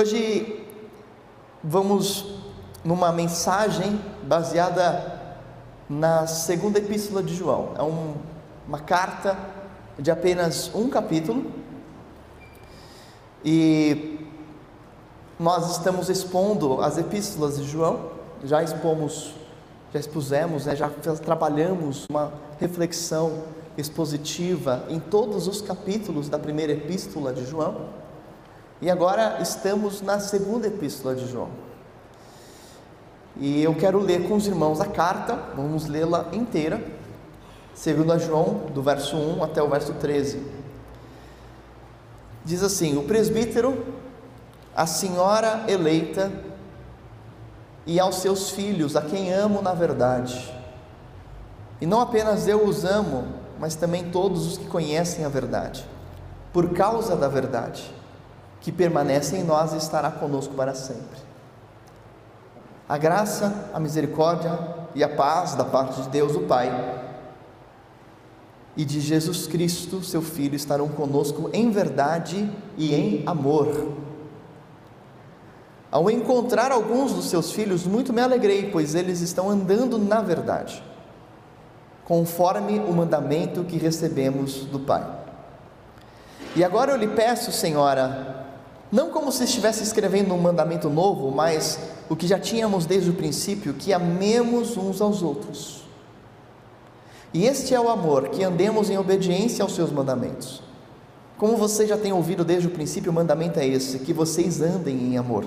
Hoje vamos numa mensagem baseada na segunda epístola de João. É um, uma carta de apenas um capítulo e nós estamos expondo as epístolas de João. Já expomos, já expusemos, né, já trabalhamos uma reflexão expositiva em todos os capítulos da primeira epístola de João. E agora estamos na segunda epístola de João. E eu quero ler com os irmãos a carta, vamos lê-la inteira, segundo a João, do verso 1 até o verso 13. Diz assim: O presbítero, a senhora eleita e aos seus filhos, a quem amo na verdade. E não apenas eu os amo, mas também todos os que conhecem a verdade, por causa da verdade que permanece em nós e estará conosco para sempre. A graça, a misericórdia e a paz da parte de Deus, o Pai, e de Jesus Cristo, seu Filho, estarão conosco em verdade e em amor. Ao encontrar alguns dos seus filhos, muito me alegrei, pois eles estão andando na verdade, conforme o mandamento que recebemos do Pai. E agora eu lhe peço, Senhora, não como se estivesse escrevendo um mandamento novo, mas o que já tínhamos desde o princípio, que amemos uns aos outros. E este é o amor, que andemos em obediência aos seus mandamentos. Como vocês já têm ouvido desde o princípio, o mandamento é esse: que vocês andem em amor.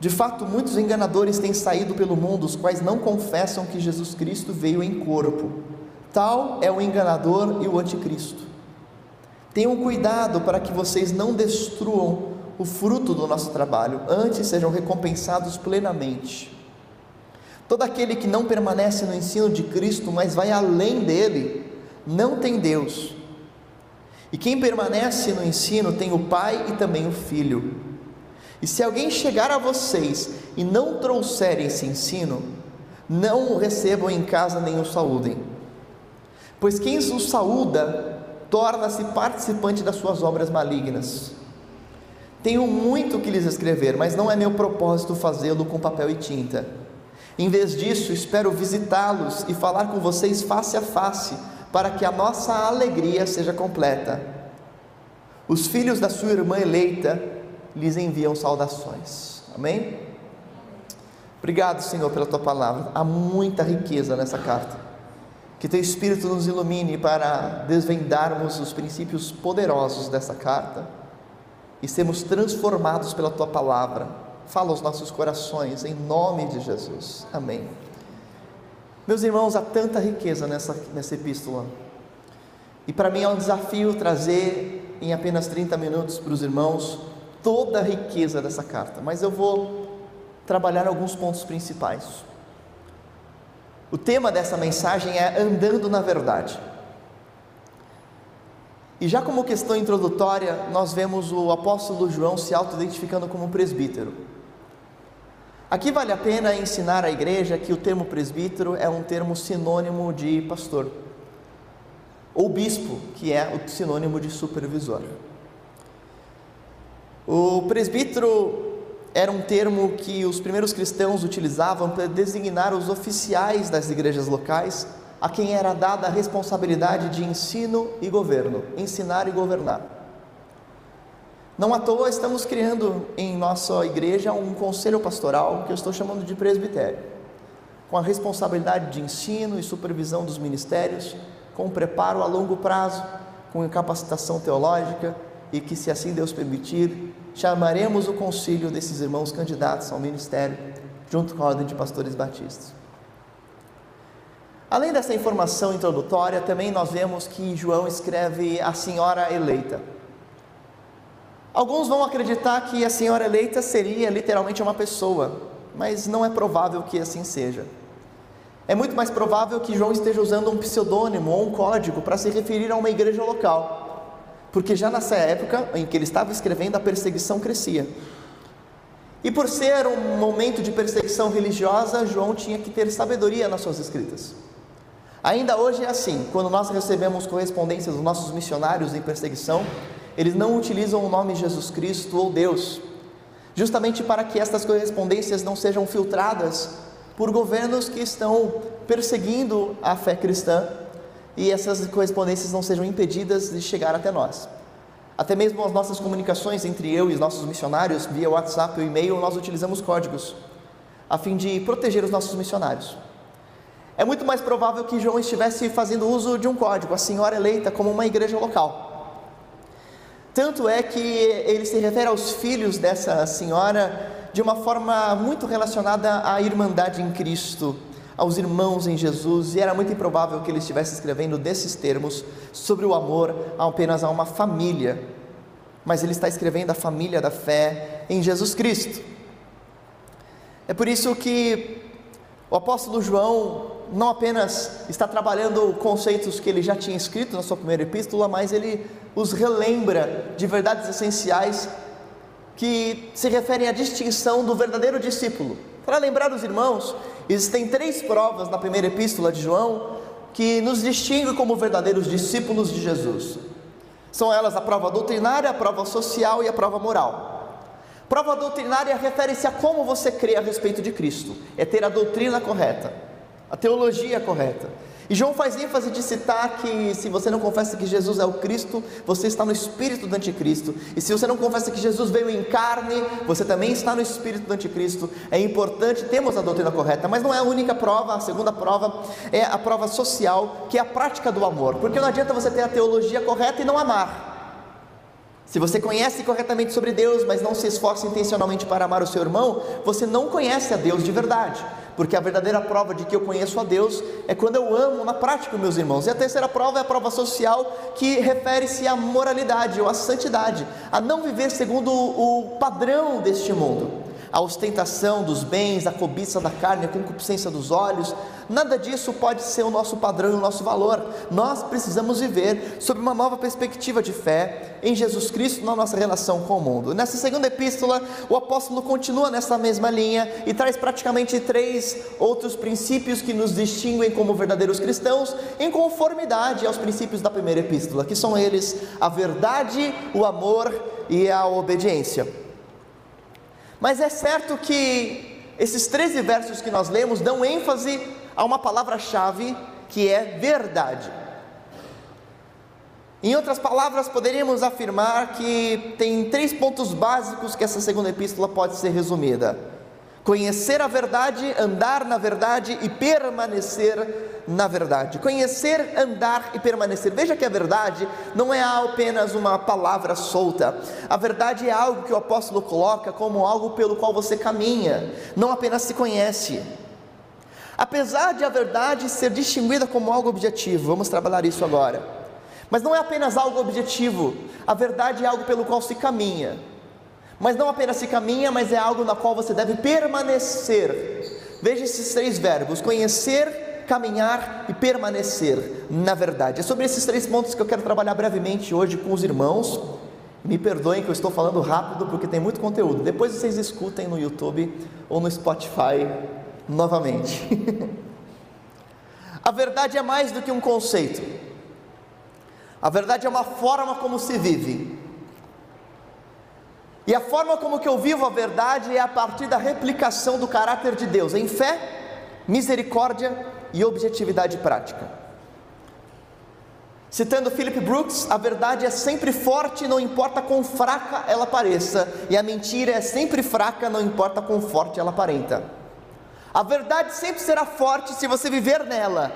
De fato, muitos enganadores têm saído pelo mundo, os quais não confessam que Jesus Cristo veio em corpo. Tal é o enganador e o anticristo. Tenham cuidado para que vocês não destruam o fruto do nosso trabalho, antes sejam recompensados plenamente. Todo aquele que não permanece no ensino de Cristo, mas vai além dele, não tem Deus. E quem permanece no ensino tem o Pai e também o Filho. E se alguém chegar a vocês e não trouxer esse ensino, não o recebam em casa nem o saúdem. Pois quem o saúda torna-se participante das suas obras malignas. Tenho muito que lhes escrever, mas não é meu propósito fazê-lo com papel e tinta. Em vez disso, espero visitá-los e falar com vocês face a face, para que a nossa alegria seja completa. Os filhos da sua irmã eleita lhes enviam saudações. Amém? Obrigado, Senhor, pela tua palavra. Há muita riqueza nessa carta. Que teu Espírito nos ilumine para desvendarmos os princípios poderosos dessa carta e sermos transformados pela tua palavra. Fala aos nossos corações, em nome de Jesus. Amém. Meus irmãos, há tanta riqueza nessa, nessa epístola. E para mim é um desafio trazer em apenas 30 minutos para os irmãos toda a riqueza dessa carta, mas eu vou trabalhar alguns pontos principais. O tema dessa mensagem é Andando na Verdade. E já como questão introdutória, nós vemos o apóstolo João se auto-identificando como presbítero. Aqui vale a pena ensinar à igreja que o termo presbítero é um termo sinônimo de pastor, ou bispo, que é o sinônimo de supervisor. O presbítero era um termo que os primeiros cristãos utilizavam para designar os oficiais das igrejas locais, a quem era dada a responsabilidade de ensino e governo, ensinar e governar. Não à toa estamos criando em nossa igreja um conselho pastoral que eu estou chamando de presbitério, com a responsabilidade de ensino e supervisão dos ministérios, com preparo a longo prazo, com capacitação teológica e que, se assim Deus permitir, chamaremos o concílio desses irmãos candidatos ao ministério, junto com a ordem de pastores batistas. Além dessa informação introdutória, também nós vemos que João escreve a senhora eleita. Alguns vão acreditar que a senhora eleita seria literalmente uma pessoa, mas não é provável que assim seja. É muito mais provável que João esteja usando um pseudônimo ou um código para se referir a uma igreja local porque já nessa época em que ele estava escrevendo, a perseguição crescia. E por ser um momento de perseguição religiosa, João tinha que ter sabedoria nas suas escritas. Ainda hoje é assim, quando nós recebemos correspondências dos nossos missionários em perseguição, eles não utilizam o nome Jesus Cristo ou Deus, justamente para que estas correspondências não sejam filtradas por governos que estão perseguindo a fé cristã e essas correspondências não sejam impedidas de chegar até nós. Até mesmo as nossas comunicações entre eu e os nossos missionários, via WhatsApp ou e-mail, nós utilizamos códigos, a fim de proteger os nossos missionários. É muito mais provável que João estivesse fazendo uso de um código, a senhora eleita, como uma igreja local. Tanto é que ele se refere aos filhos dessa senhora de uma forma muito relacionada à irmandade em Cristo, aos irmãos em Jesus, e era muito improvável que ele estivesse escrevendo desses termos sobre o amor apenas a uma família, mas ele está escrevendo a família da fé em Jesus Cristo. É por isso que o apóstolo João não apenas está trabalhando conceitos que ele já tinha escrito na sua primeira epístola, mas ele os relembra de verdades essenciais que se referem à distinção do verdadeiro discípulo. Para lembrar os irmãos Existem três provas na primeira epístola de João que nos distinguem como verdadeiros discípulos de Jesus. São elas a prova doutrinária, a prova social e a prova moral. Prova doutrinária refere-se a como você crê a respeito de Cristo, é ter a doutrina correta, a teologia correta. E João faz ênfase de citar que se você não confessa que Jesus é o Cristo, você está no espírito do anticristo. E se você não confessa que Jesus veio em carne, você também está no espírito do anticristo. É importante termos a doutrina correta, mas não é a única prova, a segunda prova é a prova social, que é a prática do amor. Porque não adianta você ter a teologia correta e não amar. Se você conhece corretamente sobre Deus, mas não se esforça intencionalmente para amar o seu irmão, você não conhece a Deus de verdade porque a verdadeira prova de que eu conheço a Deus é quando eu amo na prática meus irmãos. E a terceira prova é a prova social, que refere-se à moralidade ou à santidade, a não viver segundo o padrão deste mundo a ostentação dos bens, a cobiça da carne, a concupiscência dos olhos, nada disso pode ser o nosso padrão e o nosso valor. Nós precisamos viver sob uma nova perspectiva de fé em Jesus Cristo na nossa relação com o mundo. Nessa segunda epístola, o apóstolo continua nessa mesma linha e traz praticamente três outros princípios que nos distinguem como verdadeiros cristãos, em conformidade aos princípios da primeira epístola, que são eles a verdade, o amor e a obediência. Mas é certo que esses 13 versos que nós lemos dão ênfase a uma palavra-chave que é verdade. Em outras palavras, poderíamos afirmar que tem três pontos básicos que essa segunda epístola pode ser resumida Conhecer a verdade, andar na verdade e permanecer na verdade. Conhecer, andar e permanecer. Veja que a verdade não é apenas uma palavra solta. A verdade é algo que o apóstolo coloca como algo pelo qual você caminha, não apenas se conhece. Apesar de a verdade ser distinguida como algo objetivo, vamos trabalhar isso agora. Mas não é apenas algo objetivo, a verdade é algo pelo qual se caminha. Mas não apenas se caminha, mas é algo na qual você deve permanecer. Veja esses três verbos: conhecer, caminhar e permanecer na verdade. É sobre esses três pontos que eu quero trabalhar brevemente hoje com os irmãos. Me perdoem que eu estou falando rápido porque tem muito conteúdo. Depois vocês escutem no YouTube ou no Spotify novamente. A verdade é mais do que um conceito. A verdade é uma forma como se vive. E a forma como que eu vivo a verdade é a partir da replicação do caráter de Deus em fé, misericórdia e objetividade prática. Citando Philip Brooks, a verdade é sempre forte, não importa quão fraca ela pareça, e a mentira é sempre fraca, não importa quão forte ela aparenta. A verdade sempre será forte se você viver nela,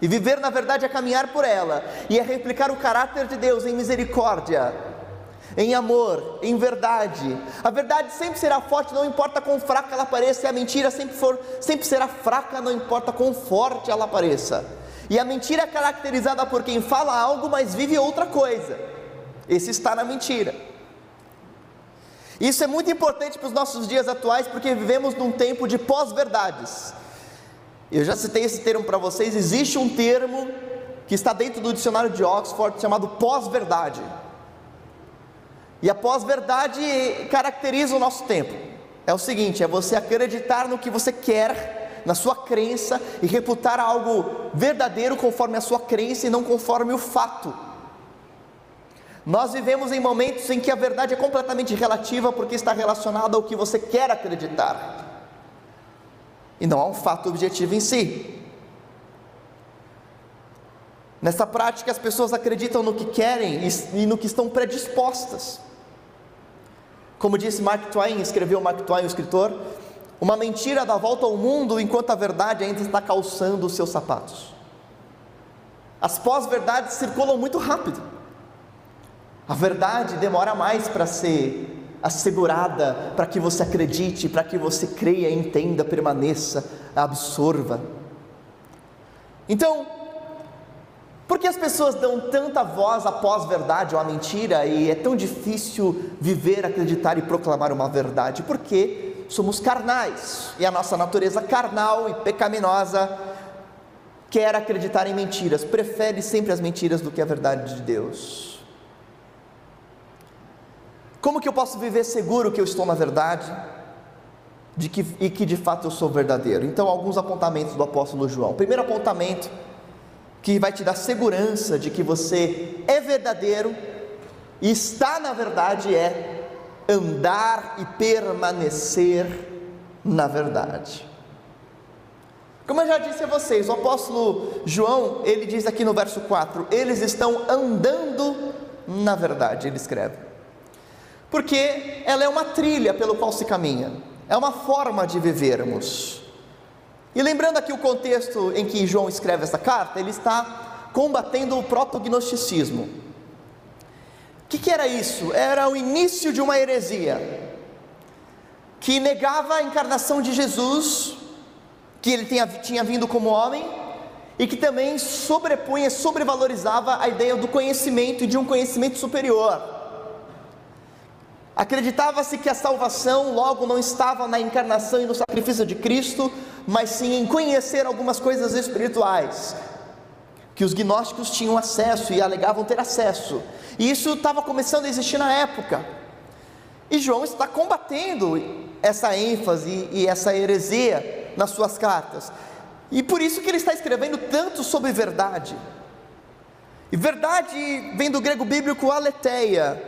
e viver na verdade é caminhar por ela, e é replicar o caráter de Deus em misericórdia, em amor, em verdade. A verdade sempre será forte, não importa quão fraca ela pareça, e a mentira sempre, for, sempre será fraca, não importa quão forte ela pareça. E a mentira é caracterizada por quem fala algo, mas vive outra coisa. Esse está na mentira. Isso é muito importante para os nossos dias atuais, porque vivemos num tempo de pós-verdades. Eu já citei esse termo para vocês. Existe um termo que está dentro do dicionário de Oxford chamado pós-verdade. E a pós-verdade caracteriza o nosso tempo. É o seguinte: é você acreditar no que você quer, na sua crença, e reputar algo verdadeiro conforme a sua crença e não conforme o fato. Nós vivemos em momentos em que a verdade é completamente relativa porque está relacionada ao que você quer acreditar e não a um fato objetivo em si. Nessa prática, as pessoas acreditam no que querem e no que estão predispostas. Como disse Mark Twain, escreveu Mark Twain, o escritor, uma mentira dá volta ao mundo enquanto a verdade ainda está calçando os seus sapatos. As pós-verdades circulam muito rápido. A verdade demora mais para ser assegurada, para que você acredite, para que você creia, entenda, permaneça, absorva. Então, por que as pessoas dão tanta voz à pós-verdade ou à mentira e é tão difícil viver, acreditar e proclamar uma verdade? Porque somos carnais e a nossa natureza carnal e pecaminosa quer acreditar em mentiras, prefere sempre as mentiras do que a verdade de Deus. Como que eu posso viver seguro que eu estou na verdade de que, e que de fato eu sou verdadeiro? Então, alguns apontamentos do apóstolo João. Primeiro apontamento que vai te dar segurança de que você é verdadeiro e está na verdade é andar e permanecer na verdade. Como eu já disse a vocês, o apóstolo João, ele diz aqui no verso 4: eles estão andando na verdade, ele escreve. Porque ela é uma trilha pelo qual se caminha, é uma forma de vivermos. E lembrando aqui o contexto em que João escreve essa carta, ele está combatendo o proto-gnosticismo. O que, que era isso? Era o início de uma heresia que negava a encarnação de Jesus, que ele tinha, tinha vindo como homem, e que também sobrepunha, sobrevalorizava a ideia do conhecimento e de um conhecimento superior. Acreditava-se que a salvação logo não estava na encarnação e no sacrifício de Cristo, mas sim em conhecer algumas coisas espirituais que os gnósticos tinham acesso e alegavam ter acesso. E isso estava começando a existir na época. E João está combatendo essa ênfase e essa heresia nas suas cartas. E por isso que ele está escrevendo tanto sobre verdade. E verdade vem do grego bíblico aletheia,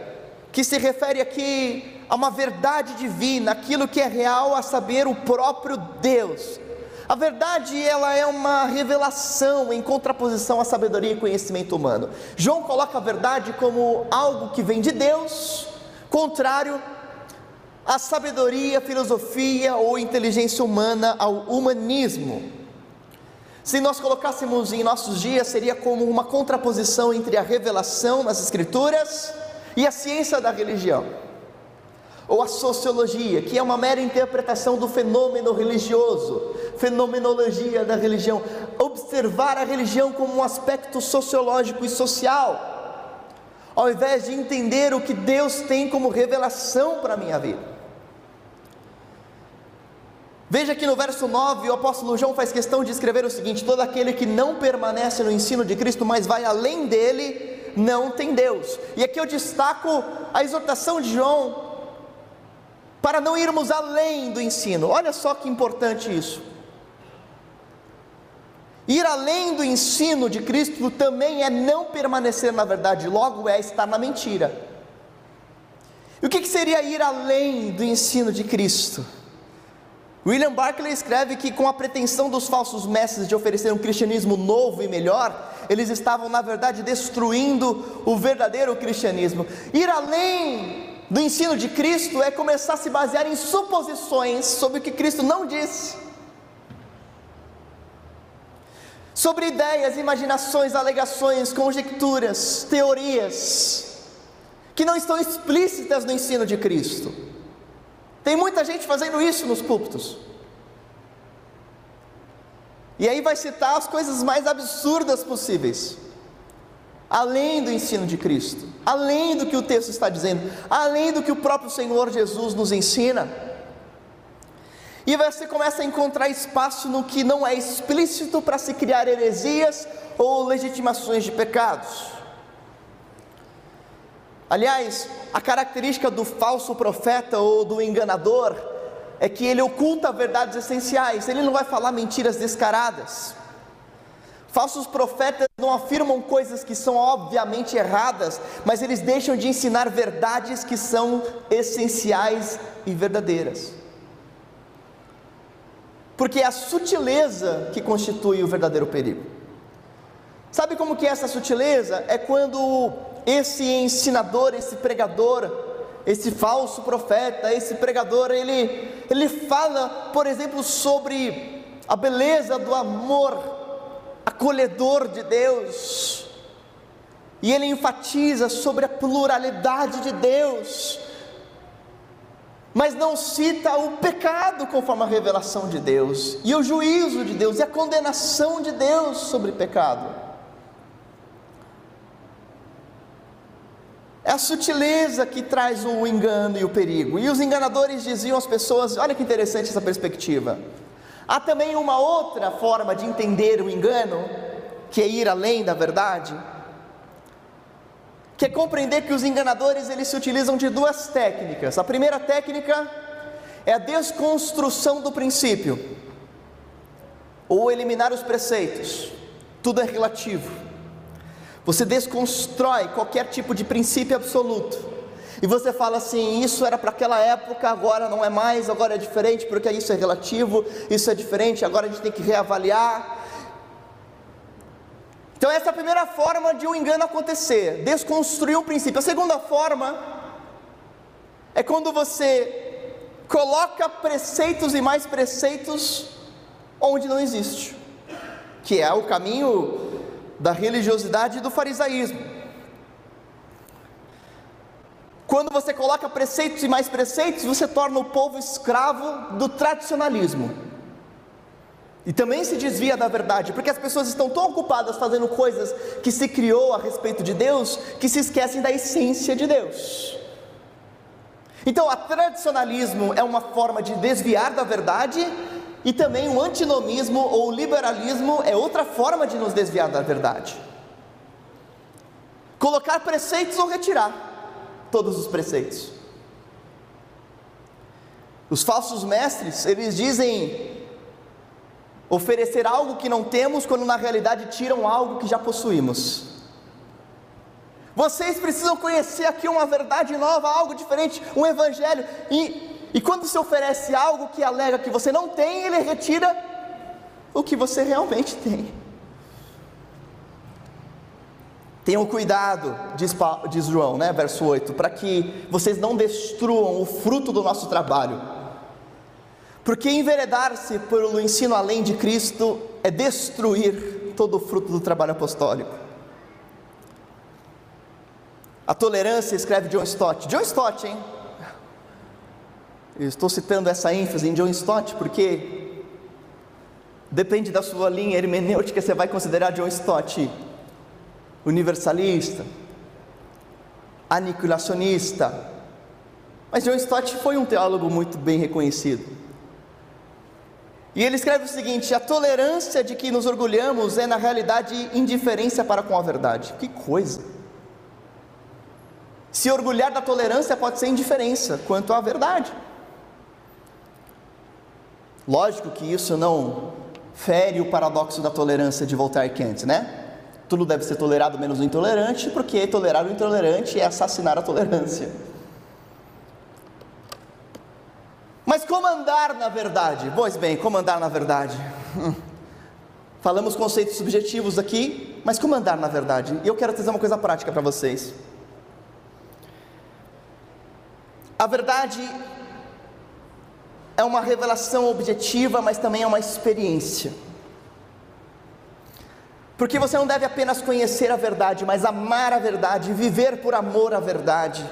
que se refere aqui a uma verdade divina, aquilo que é real, a saber, o próprio Deus. A verdade, ela é uma revelação em contraposição à sabedoria e conhecimento humano. João coloca a verdade como algo que vem de Deus, contrário à sabedoria, filosofia ou inteligência humana, ao humanismo. Se nós colocássemos em nossos dias, seria como uma contraposição entre a revelação nas Escrituras e a ciência da religião ou a sociologia, que é uma mera interpretação do fenômeno religioso, fenomenologia da religião, observar a religião como um aspecto sociológico e social, ao invés de entender o que Deus tem como revelação para a minha vida. Veja que no verso 9 o apóstolo João faz questão de escrever o seguinte: todo aquele que não permanece no ensino de Cristo, mas vai além dele, não tem Deus. E aqui eu destaco a exortação de João para não irmos além do ensino. Olha só que importante isso. Ir além do ensino de Cristo também é não permanecer na verdade, logo é estar na mentira. E o que, seria ir além do ensino de Cristo? William Barclay escreve que, com a pretensão dos falsos mestres de oferecer um cristianismo novo e melhor, eles estavam, na verdade, destruindo o verdadeiro cristianismo. Ir além do ensino de Cristo é começar a se basear em suposições sobre o que Cristo não disse. Sobre ideias, imaginações, alegações, conjecturas, teorias que não estão explícitas no ensino de Cristo. Tem muita gente fazendo isso nos púlpitos. E aí vai citar as coisas mais absurdas possíveis além do ensino de Cristo, além do que o texto está dizendo, além do que o próprio Senhor Jesus nos ensina. E você começa a encontrar espaço no que não é explícito para se criar heresias ou legitimações de pecados. Aliás, a característica do falso profeta ou do enganador é que ele oculta verdades essenciais, ele não vai falar mentiras descaradas. Falsos profetas não afirmam coisas que são obviamente erradas, mas eles deixam de ensinar verdades que são essenciais e verdadeiras. Porque é a sutileza que constitui o verdadeiro perigo. Sabe como que é essa sutileza? É quando esse ensinador, esse pregador, esse falso profeta, esse pregador, ele, ele fala, por exemplo, sobre a beleza do amor acolhedor de Deus, e ele enfatiza sobre a pluralidade de Deus, mas não cita o pecado conforme a revelação de Deus, e o juízo de Deus, e a condenação de Deus sobre o pecado. É a sutileza que traz o engano e o perigo. E os enganadores diziam às pessoas: olha que interessante essa perspectiva. Há também uma outra forma de entender o engano, que é ir além da verdade, que é compreender que os enganadores eles se utilizam de duas técnicas. A primeira técnica é a desconstrução do princípio, ou eliminar os preceitos. Tudo é relativo. Você desconstrói qualquer tipo de princípio absoluto e você fala assim: isso era para aquela época, agora não é mais, agora é diferente, porque isso é relativo, isso é diferente, agora a gente tem que reavaliar. Então, essa é a primeira forma de um engano acontecer, desconstruir um princípio. A segunda forma é quando você coloca preceitos e mais preceitos onde não existe, que é o caminho da religiosidade e do farisaísmo. Quando você coloca preceitos e mais preceitos, você torna o povo escravo do tradicionalismo. E também se desvia da verdade, porque as pessoas estão tão ocupadas fazendo coisas que se criou a respeito de Deus, que se esquecem da essência de Deus. Então, o tradicionalismo é uma forma de desviar da verdade, e também o antinomismo ou liberalismo é outra forma de nos desviar da verdade. Colocar preceitos ou retirar todos os preceitos. Os falsos mestres, eles dizem oferecer algo que não temos, quando na realidade tiram algo que já possuímos. Vocês precisam conhecer aqui uma verdade nova, algo diferente, um evangelho. E, e quando se oferece algo que alega que você não tem, ele retira o que você realmente tem. Tenham cuidado, diz, diz João, né, verso 8, para que vocês não destruam o fruto do nosso trabalho. Porque enveredar-se pelo ensino além de Cristo é destruir todo o fruto do trabalho apostólico. A tolerância, escreve John Stott. John Stott, hein? Eu estou citando essa ênfase em John Stott porque depende da sua linha hermenêutica, você vai considerar John Stott universalista, aniquilacionista. Mas John Stott foi um teólogo muito bem reconhecido. E ele escreve o seguinte: a tolerância de que nos orgulhamos é, na realidade, indiferença para com a verdade. Que coisa! Se orgulhar da tolerância pode ser indiferença quanto à verdade. Lógico que isso não fere o paradoxo da tolerância de Voltaire Kant, né? Tudo deve ser tolerado menos o intolerante, porque tolerar o intolerante é assassinar a tolerância. Mas como andar na verdade? Pois bem, como andar na verdade? Falamos conceitos subjetivos aqui, mas como andar na verdade? E eu quero trazer uma coisa prática para vocês. A verdade é uma revelação objetiva, mas também é uma experiência. Porque você não deve apenas conhecer a verdade, mas amar a verdade, viver por amor à verdade.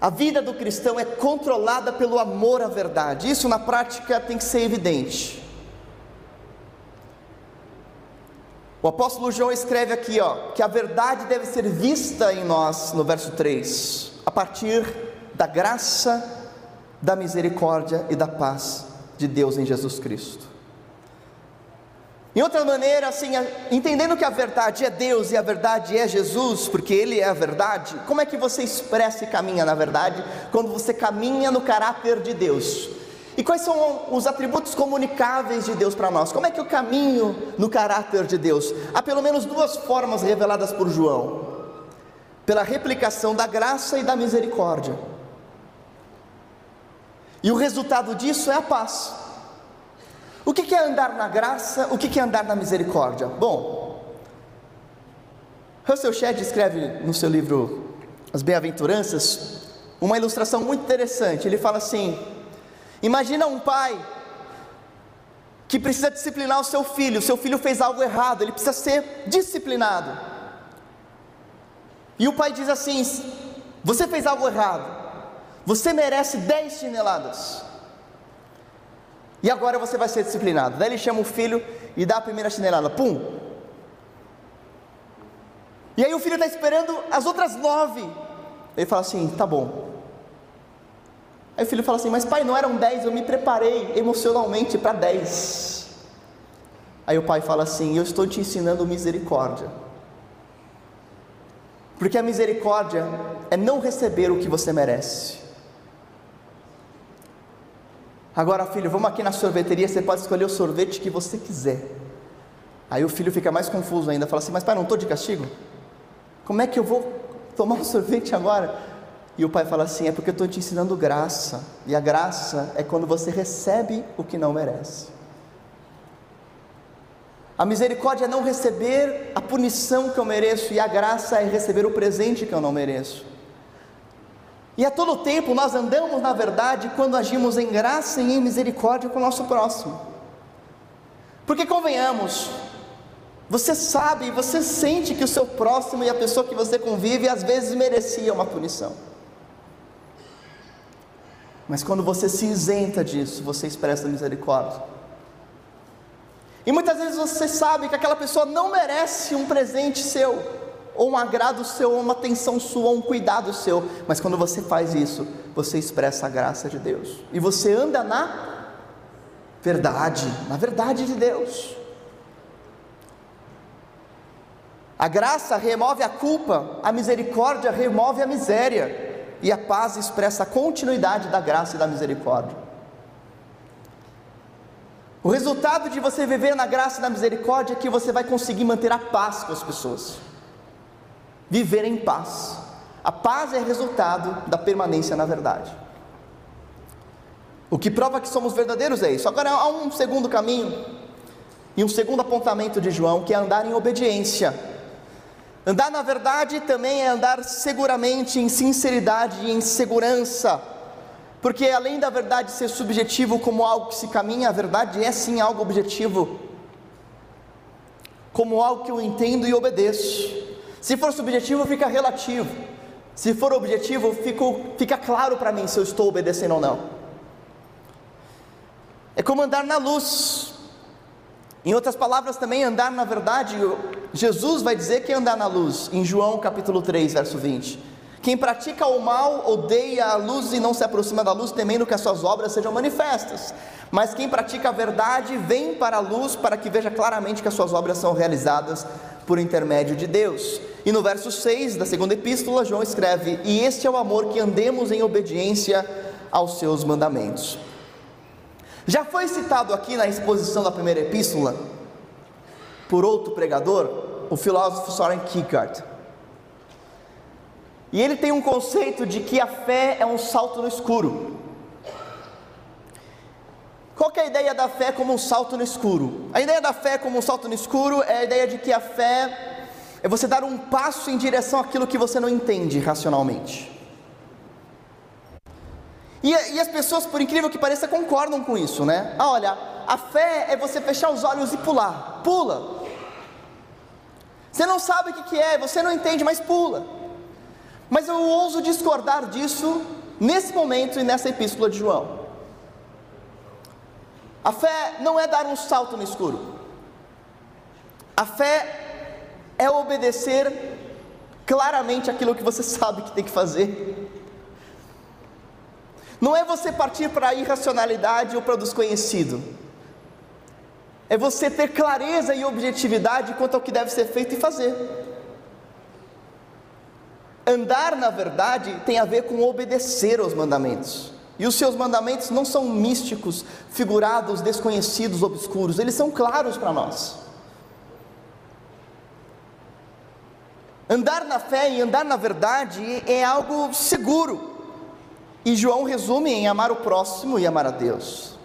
A vida do cristão é controlada pelo amor à verdade. Isso na prática tem que ser evidente. O apóstolo João escreve aqui, ó, que a verdade deve ser vista em nós, no verso 3, a partir da graça, da misericórdia e da paz de Deus em Jesus Cristo. Em outra maneira, assim, entendendo que a verdade é Deus e a verdade é Jesus, porque Ele é a verdade, como é que você expressa e caminha na verdade quando você caminha no caráter de Deus? E quais são os atributos comunicáveis de Deus para nós? Como é que eu caminho no caráter de Deus? Há pelo menos duas formas reveladas por João: pela replicação da graça e da misericórdia. E o resultado disso é a paz. O que é andar na graça? O que é andar na misericórdia? Bom, Russell Shedd escreve no seu livro As Bem-aventuranças uma ilustração muito interessante. Ele fala assim: Imagina um pai que precisa disciplinar o seu filho, o seu filho fez algo errado, ele precisa ser disciplinado. E o pai diz assim: Você fez algo errado, você merece 10 chineladas. E agora você vai ser disciplinado. Daí ele chama o filho e dá a primeira chinelada, pum. E aí o filho está esperando as outras nove. Ele fala assim: tá bom, Aí o filho fala assim: Mas pai, não eram dez, eu me preparei emocionalmente para dez. Aí o pai fala assim: Eu estou te ensinando misericórdia. Porque a misericórdia é não receber o que você merece. Agora, filho, vamos aqui na sorveteria, você pode escolher o sorvete que você quiser. Aí o filho fica mais confuso ainda, fala assim: Mas pai, não estou de castigo? Como é que eu vou tomar um sorvete agora? E o pai fala assim: é porque eu estou te ensinando graça, e a graça é quando você recebe o que não merece. A misericórdia é não receber a punição que eu mereço, e a graça é receber o presente que eu não mereço. E a todo tempo nós andamos na verdade quando agimos em graça e em misericórdia com o nosso próximo. Porque convenhamos, você sabe, você sente que o seu próximo e a pessoa que você convive às vezes merecia uma punição. Mas quando você se isenta disso, você expressa misericórdia. E muitas vezes você sabe que aquela pessoa não merece um presente seu, ou um agrado seu, ou uma atenção sua, ou um cuidado seu, mas quando você faz isso, você expressa a graça de Deus, e você anda na verdade, na verdade de Deus. A graça remove a culpa, a misericórdia remove a miséria e a paz expressa a continuidade da graça e da misericórdia. O resultado de você viver na graça e na misericórdia é que você vai conseguir manter a paz com as pessoas. Viver em paz. A paz é resultado da permanência na verdade. O que prova que somos verdadeiros é isso. Agora há um segundo caminho e um segundo apontamento de João, que é andar em obediência Andar na verdade também é andar seguramente, em sinceridade e em segurança, porque além da verdade ser subjetivo como algo que se caminha, a verdade é sim algo objetivo, como algo que eu entendo e obedeço. Se for subjetivo, fica relativo, se for objetivo, fico, fica claro para mim se eu estou obedecendo ou não. É como andar na luz, em outras palavras, também andar na verdade, Jesus vai dizer que andar na luz, em João capítulo 3, verso 20. Quem pratica o mal odeia a luz e não se aproxima da luz, temendo que as suas obras sejam manifestas. Mas quem pratica a verdade vem para a luz para que veja claramente que as suas obras são realizadas por intermédio de Deus. E no verso 6 da segunda epístola, João escreve: E este é o amor que andemos em obediência aos seus mandamentos. Já foi citado aqui na exposição da primeira epístola, por outro pregador, o filósofo Soren Kierkegaard. E ele tem um conceito de que a fé é um salto no escuro. Qual é a ideia da fé como um salto no escuro? A ideia da fé como um salto no escuro é a ideia de que a fé é você dar um passo em direção àquilo que você não entende racionalmente. E, e, as pessoas, por incrível que pareça, concordam com isso, né? Ah, olha, a fé é você fechar os olhos e pular. Pula. Você não sabe o que, que é, você não entende, mas pula. Mas eu ouso discordar disso nesse momento e nessa epístola de João. A fé não é dar um salto no escuro. A fé é obedecer claramente aquilo que você sabe que tem que fazer não é você partir para a irracionalidade ou para o desconhecido. É você ter clareza e objetividade quanto ao que deve ser feito e fazer. Andar na verdade tem a ver com obedecer aos mandamentos. E os seus mandamentos não são místicos, figurados, desconhecidos, obscuros, eles são claros para nós. Andar na fé e andar na verdade é algo seguro. E João resume em amar o próximo e amar a Deus.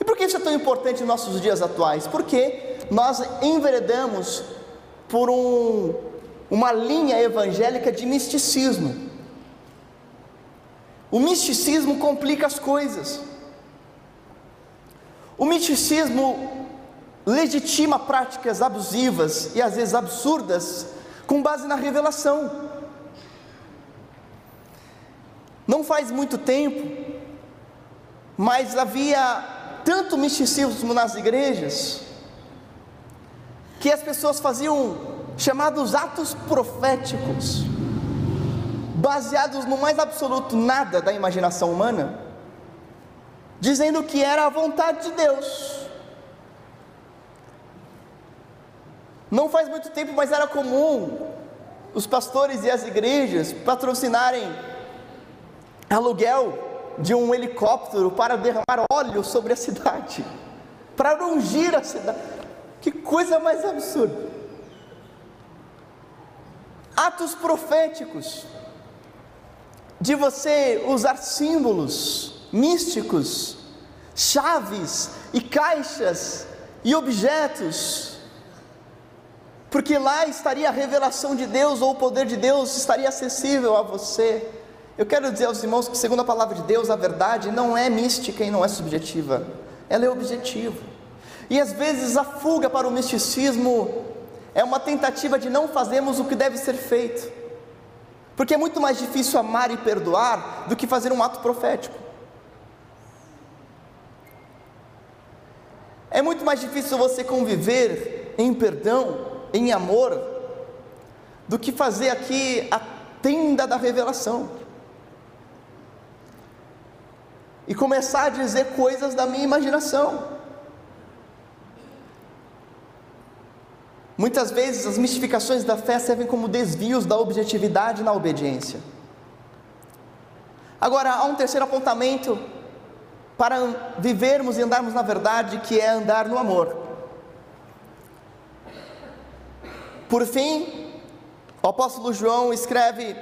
E por que isso é tão importante em nossos dias atuais? Porque nós enveredamos por um, uma linha evangélica de misticismo. O misticismo complica as coisas. O misticismo legitima práticas abusivas e às vezes absurdas com base na revelação. Não faz muito tempo, mas havia tanto misticismo nas igrejas que as pessoas faziam chamados atos proféticos, baseados no mais absoluto nada da imaginação humana, dizendo que era a vontade de Deus. Não faz muito tempo, mas era comum os pastores e as igrejas patrocinarem aluguel de um helicóptero para derramar óleo sobre a cidade, para ungir a cidade. Que coisa mais absurda! Atos proféticos, de você usar símbolos místicos, chaves e caixas e objetos, porque lá estaria a revelação de Deus ou o poder de Deus estaria acessível a você. Eu quero dizer aos irmãos que, segundo a palavra de Deus, a verdade não é mística e não é subjetiva, ela é objetiva. E às vezes a fuga para o misticismo é uma tentativa de não fazermos o que deve ser feito, porque é muito mais difícil amar e perdoar do que fazer um ato profético. É muito mais difícil você conviver em perdão, em amor, do que fazer aqui a tenda da revelação e começar a dizer coisas da minha imaginação. Muitas vezes as mistificações da fé servem como desvios da objetividade na obediência. Agora, há um terceiro apontamento para vivermos e andarmos na verdade, que é andar no amor. Por fim, o apóstolo João escreve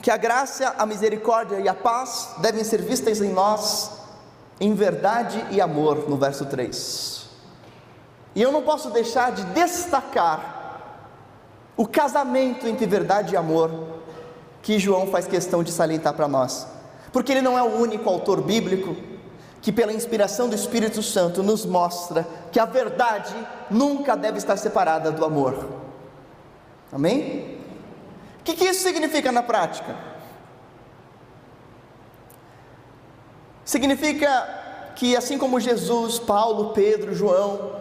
que a graça, a misericórdia e a paz devem ser vistas em nós em verdade e amor, no verso 3. E eu não posso deixar de destacar o casamento entre verdade e amor que João faz questão de salientar para nós, porque ele não é o único autor bíblico que, pela inspiração do Espírito Santo, nos mostra que a verdade nunca deve estar separada do amor. Amém? que, que isso significa na prática? Significa que, assim como Jesus, Paulo, Pedro, João,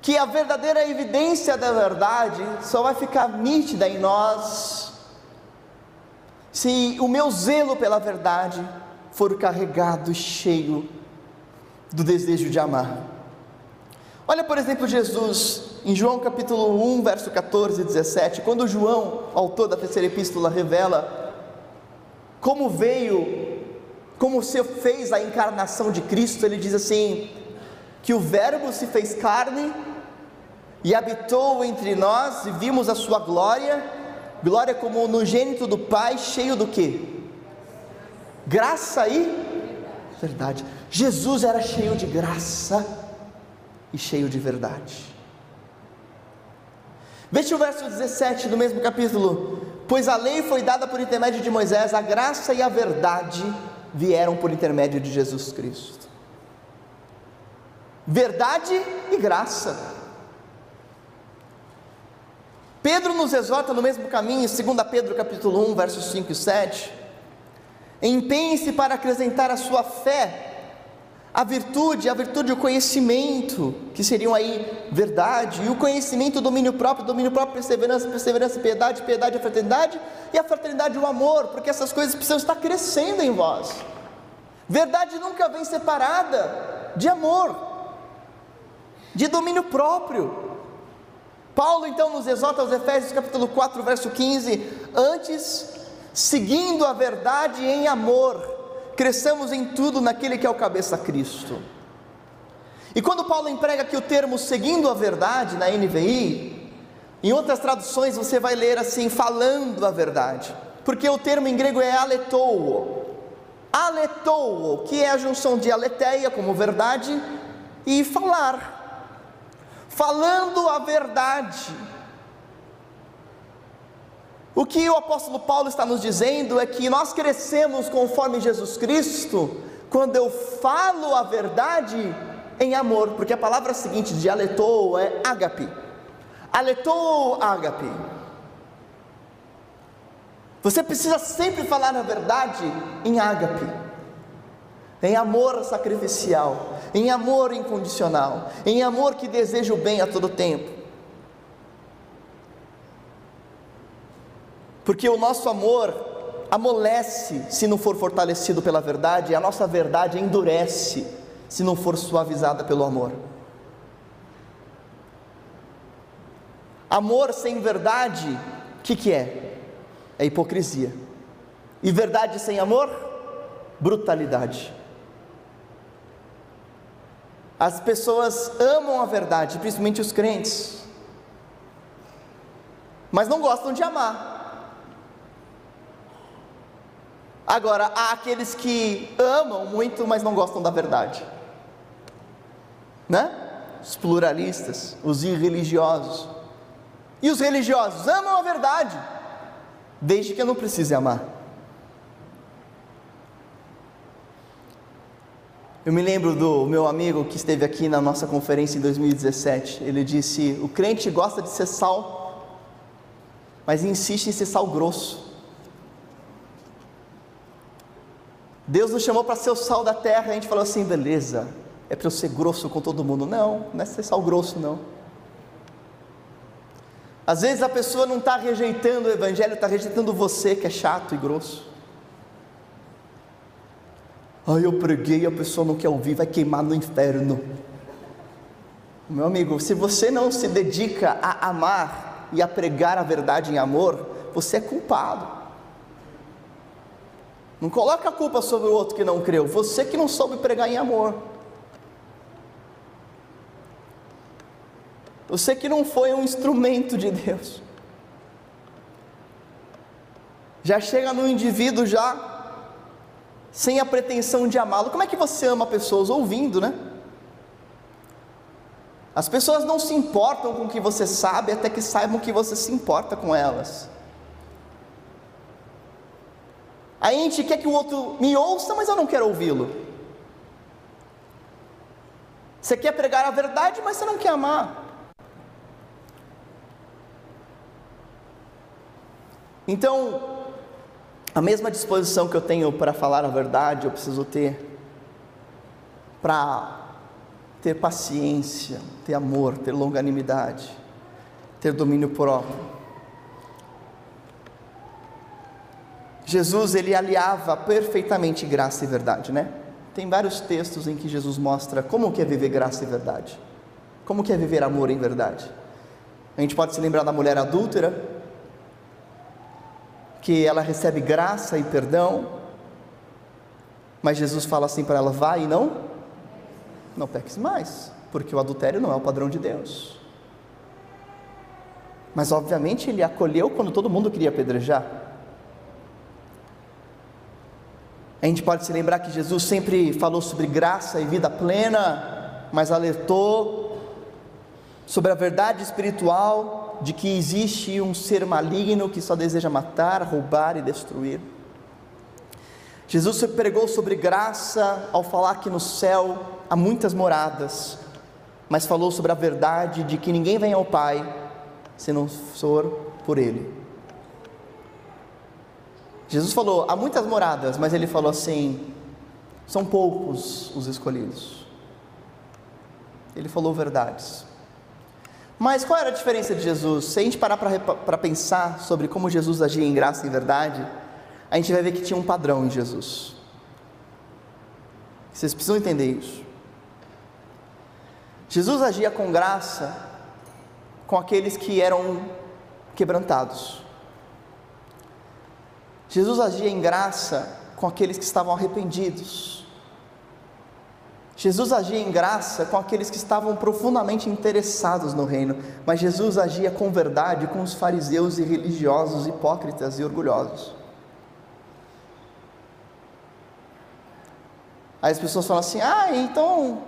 que a verdadeira evidência da verdade só vai ficar nítida em nós se o meu zelo pela verdade for carregado cheio do desejo de amar. Olha, por exemplo, Jesus em João capítulo 1, verso 14 e 17, quando João, autor da terceira epístola, revela como veio, como se fez a encarnação de Cristo, ele diz assim: que o Verbo se fez carne e habitou entre nós, e vimos a sua glória, glória como no gênito do Pai, cheio do que? Graça e verdade. Jesus era cheio de graça e cheio de verdade. Veja o verso 17 do mesmo capítulo: Pois a lei foi dada por intermédio de Moisés, a graça e a verdade vieram por intermédio de Jesus Cristo. Verdade e graça. Pedro nos exorta no mesmo caminho, em 2 Pedro capítulo 1, versos 5 e 7. Empenhe-se para acrescentar a sua fé a virtude, a virtude, o conhecimento, que seriam aí verdade, e o conhecimento, o domínio próprio, domínio próprio, perseverança, perseverança, piedade, piedade, a fraternidade, e a fraternidade, o amor, porque essas coisas precisam estar crescendo em vós. Verdade nunca vem separada de amor, de domínio próprio. Paulo então nos exorta aos Efésios capítulo 4, verso 15: Antes seguindo a verdade em amor, cresçamos em tudo naquele que é o cabeça Cristo. E quando Paulo emprega aqui o termo seguindo a verdade na NVI, em outras traduções você vai ler assim, falando a verdade, porque o termo em grego é aletouo. Aletouo, que é a junção de aletheia, como verdade, e falar. Falando a verdade. O que o apóstolo Paulo está nos dizendo é que nós crescemos conforme Jesus Cristo quando eu falo a verdade em amor, porque a palavra seguinte de aletou é ágape. Aletou ágape. Você precisa sempre falar a verdade em ágape, em amor sacrificial, em amor incondicional, em amor que deseja o bem a todo tempo. Porque o nosso amor amolece se não for fortalecido pela verdade, e a nossa verdade endurece se não for suavizada pelo amor. Amor sem verdade, o que, que é? É hipocrisia. E verdade sem amor? Brutalidade. As pessoas amam a verdade, principalmente os crentes, mas não gostam de amar. Agora, há aqueles que amam muito, mas não gostam da verdade, né? Os pluralistas, os irreligiosos. E os religiosos amam a verdade, desde que eu não precise amar. Eu me lembro do meu amigo que esteve aqui na nossa conferência em 2017. Ele disse: O crente gosta de ser sal, mas insiste em ser sal grosso. Deus nos chamou para ser o sal da terra, a gente falou assim, beleza, é para eu ser grosso com todo mundo. Não, não é ser sal grosso, não. Às vezes a pessoa não está rejeitando o Evangelho, está rejeitando você que é chato e grosso. Ai, eu preguei, a pessoa não quer ouvir, vai queimar no inferno. Meu amigo, se você não se dedica a amar e a pregar a verdade em amor, você é culpado. Não coloca a culpa sobre o outro que não creu, você que não soube pregar em amor. Você que não foi um instrumento de Deus. Já chega no indivíduo já sem a pretensão de amá-lo. Como é que você ama pessoas ouvindo, né? As pessoas não se importam com o que você sabe até que saibam que você se importa com elas. A gente quer que o outro me ouça, mas eu não quero ouvi-lo. Você quer pregar a verdade, mas você não quer amar. Então, a mesma disposição que eu tenho para falar a verdade, eu preciso ter para ter paciência, ter amor, ter longanimidade, ter domínio próprio. Jesus ele aliava perfeitamente graça e verdade, né? Tem vários textos em que Jesus mostra como que é viver graça e verdade. Como que é viver amor em verdade. A gente pode se lembrar da mulher adúltera, que ela recebe graça e perdão, mas Jesus fala assim para ela: vai e não, não peques mais, porque o adultério não é o padrão de Deus. Mas obviamente ele acolheu quando todo mundo queria apedrejar. A gente pode se lembrar que Jesus sempre falou sobre graça e vida plena, mas alertou sobre a verdade espiritual de que existe um ser maligno que só deseja matar, roubar e destruir. Jesus pregou sobre graça ao falar que no céu há muitas moradas, mas falou sobre a verdade de que ninguém vem ao Pai se não for por Ele. Jesus falou: há muitas moradas, mas ele falou assim: são poucos os escolhidos. Ele falou verdades. Mas qual era a diferença de Jesus? Se a gente parar para pensar sobre como Jesus agia em graça e verdade, a gente vai ver que tinha um padrão em Jesus. Vocês precisam entender isso. Jesus agia com graça com aqueles que eram quebrantados. Jesus agia em graça com aqueles que estavam arrependidos. Jesus agia em graça com aqueles que estavam profundamente interessados no reino, mas Jesus agia com verdade com os fariseus e religiosos hipócritas e orgulhosos. Aí as pessoas falam assim: ah, então,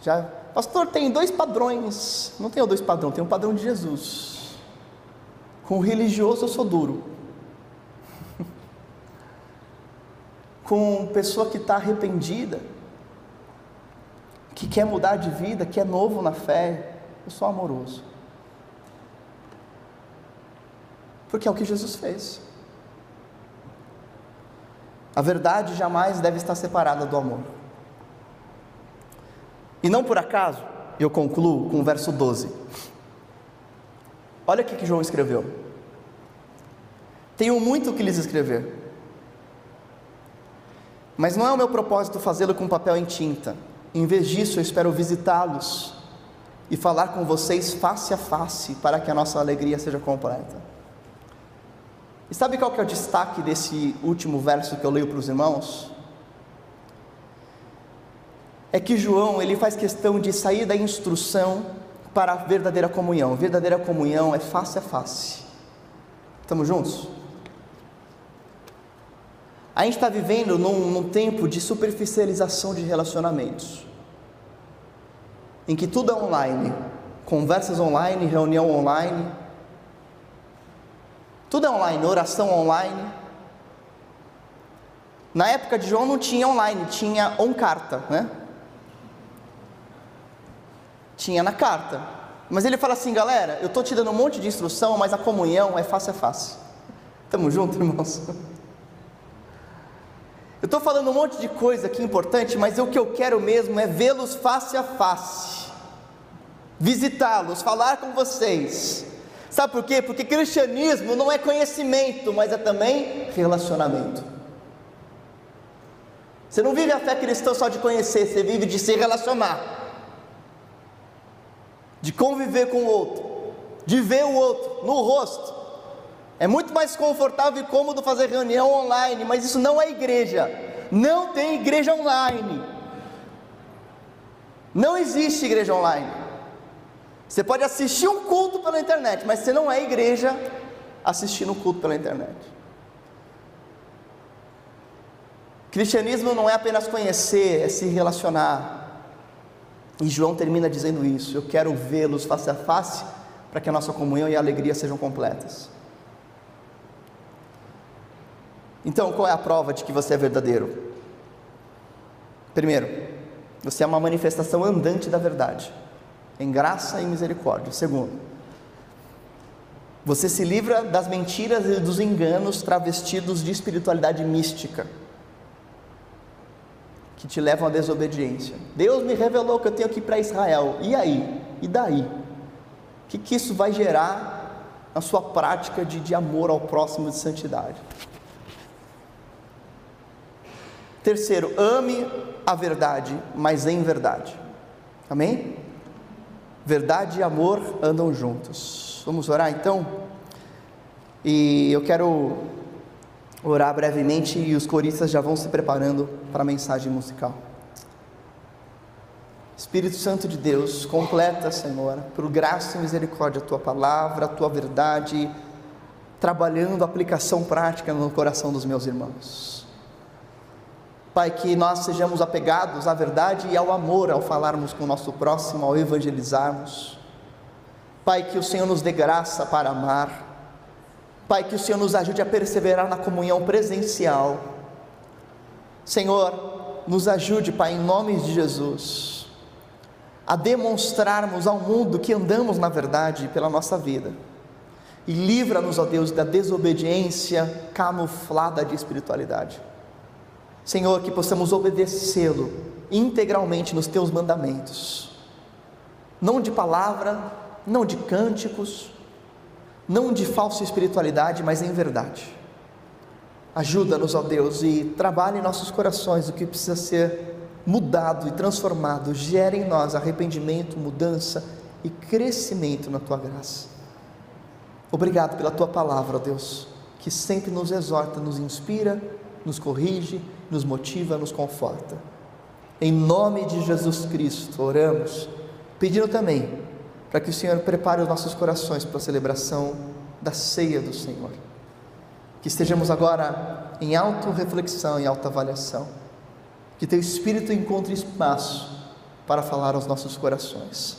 já, pastor, tem dois padrões. Não tenho dois padrões, tem um padrão de Jesus. Com o religioso eu sou duro. Com pessoa que está arrependida, que quer mudar de vida, que é novo na fé, eu sou amoroso. Porque é o que Jesus fez. A verdade jamais deve estar separada do amor. E não por acaso, eu concluo com o verso 12. Olha o que João escreveu. Tenho muito o que lhes escrever, mas não é o meu propósito fazê-lo com papel em tinta. Em vez disso, eu espero visitá-los e falar com vocês face a face, para que a nossa alegria seja completa. E sabe qual que é o destaque desse último verso que eu leio para os irmãos? É que João, ele faz questão de sair da instrução para a verdadeira comunhão. Verdadeira comunhão é face a face. Estamos juntos? A gente está vivendo num, num tempo de superficialização de relacionamentos, em que tudo é online, conversas online, reunião online, tudo é online, oração online. Na época de João não tinha online, tinha on carta, né? Tinha na carta. Mas ele fala assim, galera, eu estou te dando um monte de instrução, mas a comunhão é face a face. Tamo junto, irmãos? Eu estou falando um monte de coisa aqui importante, mas o que eu quero mesmo é vê-los face a face, visitá-los, falar com vocês. Sabe por quê? Porque cristianismo não é conhecimento, mas é também relacionamento. Você não vive a fé cristã só de conhecer, você vive de se relacionar, de conviver com o outro, de ver o outro no rosto. É muito mais confortável e cômodo fazer reunião online, mas isso não é igreja. Não tem igreja online. Não existe igreja online. Você pode assistir um culto pela internet, mas você não é igreja assistindo um culto pela internet. Cristianismo não é apenas conhecer, é se relacionar. E João termina dizendo isso: Eu quero vê-los face a face, para que a nossa comunhão e alegria sejam completas. Então, qual é a prova de que você é verdadeiro? Primeiro, você é uma manifestação andante da verdade em graça e misericórdia. Segundo, você se livra das mentiras e dos enganos travestidos de espiritualidade mística que te levam à desobediência. Deus me revelou que eu tenho que ir para Israel. E aí? E daí? O que, que isso vai gerar na sua prática de, de amor ao próximo de santidade? Terceiro, ame a verdade, mas em verdade. Amém? Verdade e amor andam juntos. Vamos orar então? E eu quero orar brevemente e os coristas já vão se preparando para a mensagem musical. Espírito Santo de Deus, completa, Senhor, por graça e misericórdia a tua palavra, a tua verdade, trabalhando aplicação prática no coração dos meus irmãos. Pai, que nós sejamos apegados à verdade e ao amor ao falarmos com o nosso próximo, ao evangelizarmos. Pai, que o Senhor nos dê graça para amar. Pai, que o Senhor nos ajude a perseverar na comunhão presencial. Senhor, nos ajude, Pai, em nome de Jesus, a demonstrarmos ao mundo que andamos na verdade pela nossa vida. E livra-nos, ó Deus, da desobediência camuflada de espiritualidade. Senhor, que possamos obedecê-lo integralmente nos teus mandamentos, não de palavra, não de cânticos, não de falsa espiritualidade, mas em verdade. Ajuda-nos, ó Deus, e trabalhe em nossos corações o que precisa ser mudado e transformado. Gere em nós arrependimento, mudança e crescimento na tua graça. Obrigado pela tua palavra, ó Deus. que sempre nos exorta, nos inspira, nos corrige, nos motiva, nos conforta. Em nome de Jesus Cristo, oramos, pedindo também para que o Senhor prepare os nossos corações para a celebração da ceia do Senhor. Que estejamos agora em auto-reflexão, em auto-avaliação. Que Teu Espírito encontre espaço para falar aos nossos corações.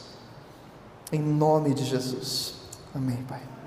Em nome de Jesus. Amém, Pai.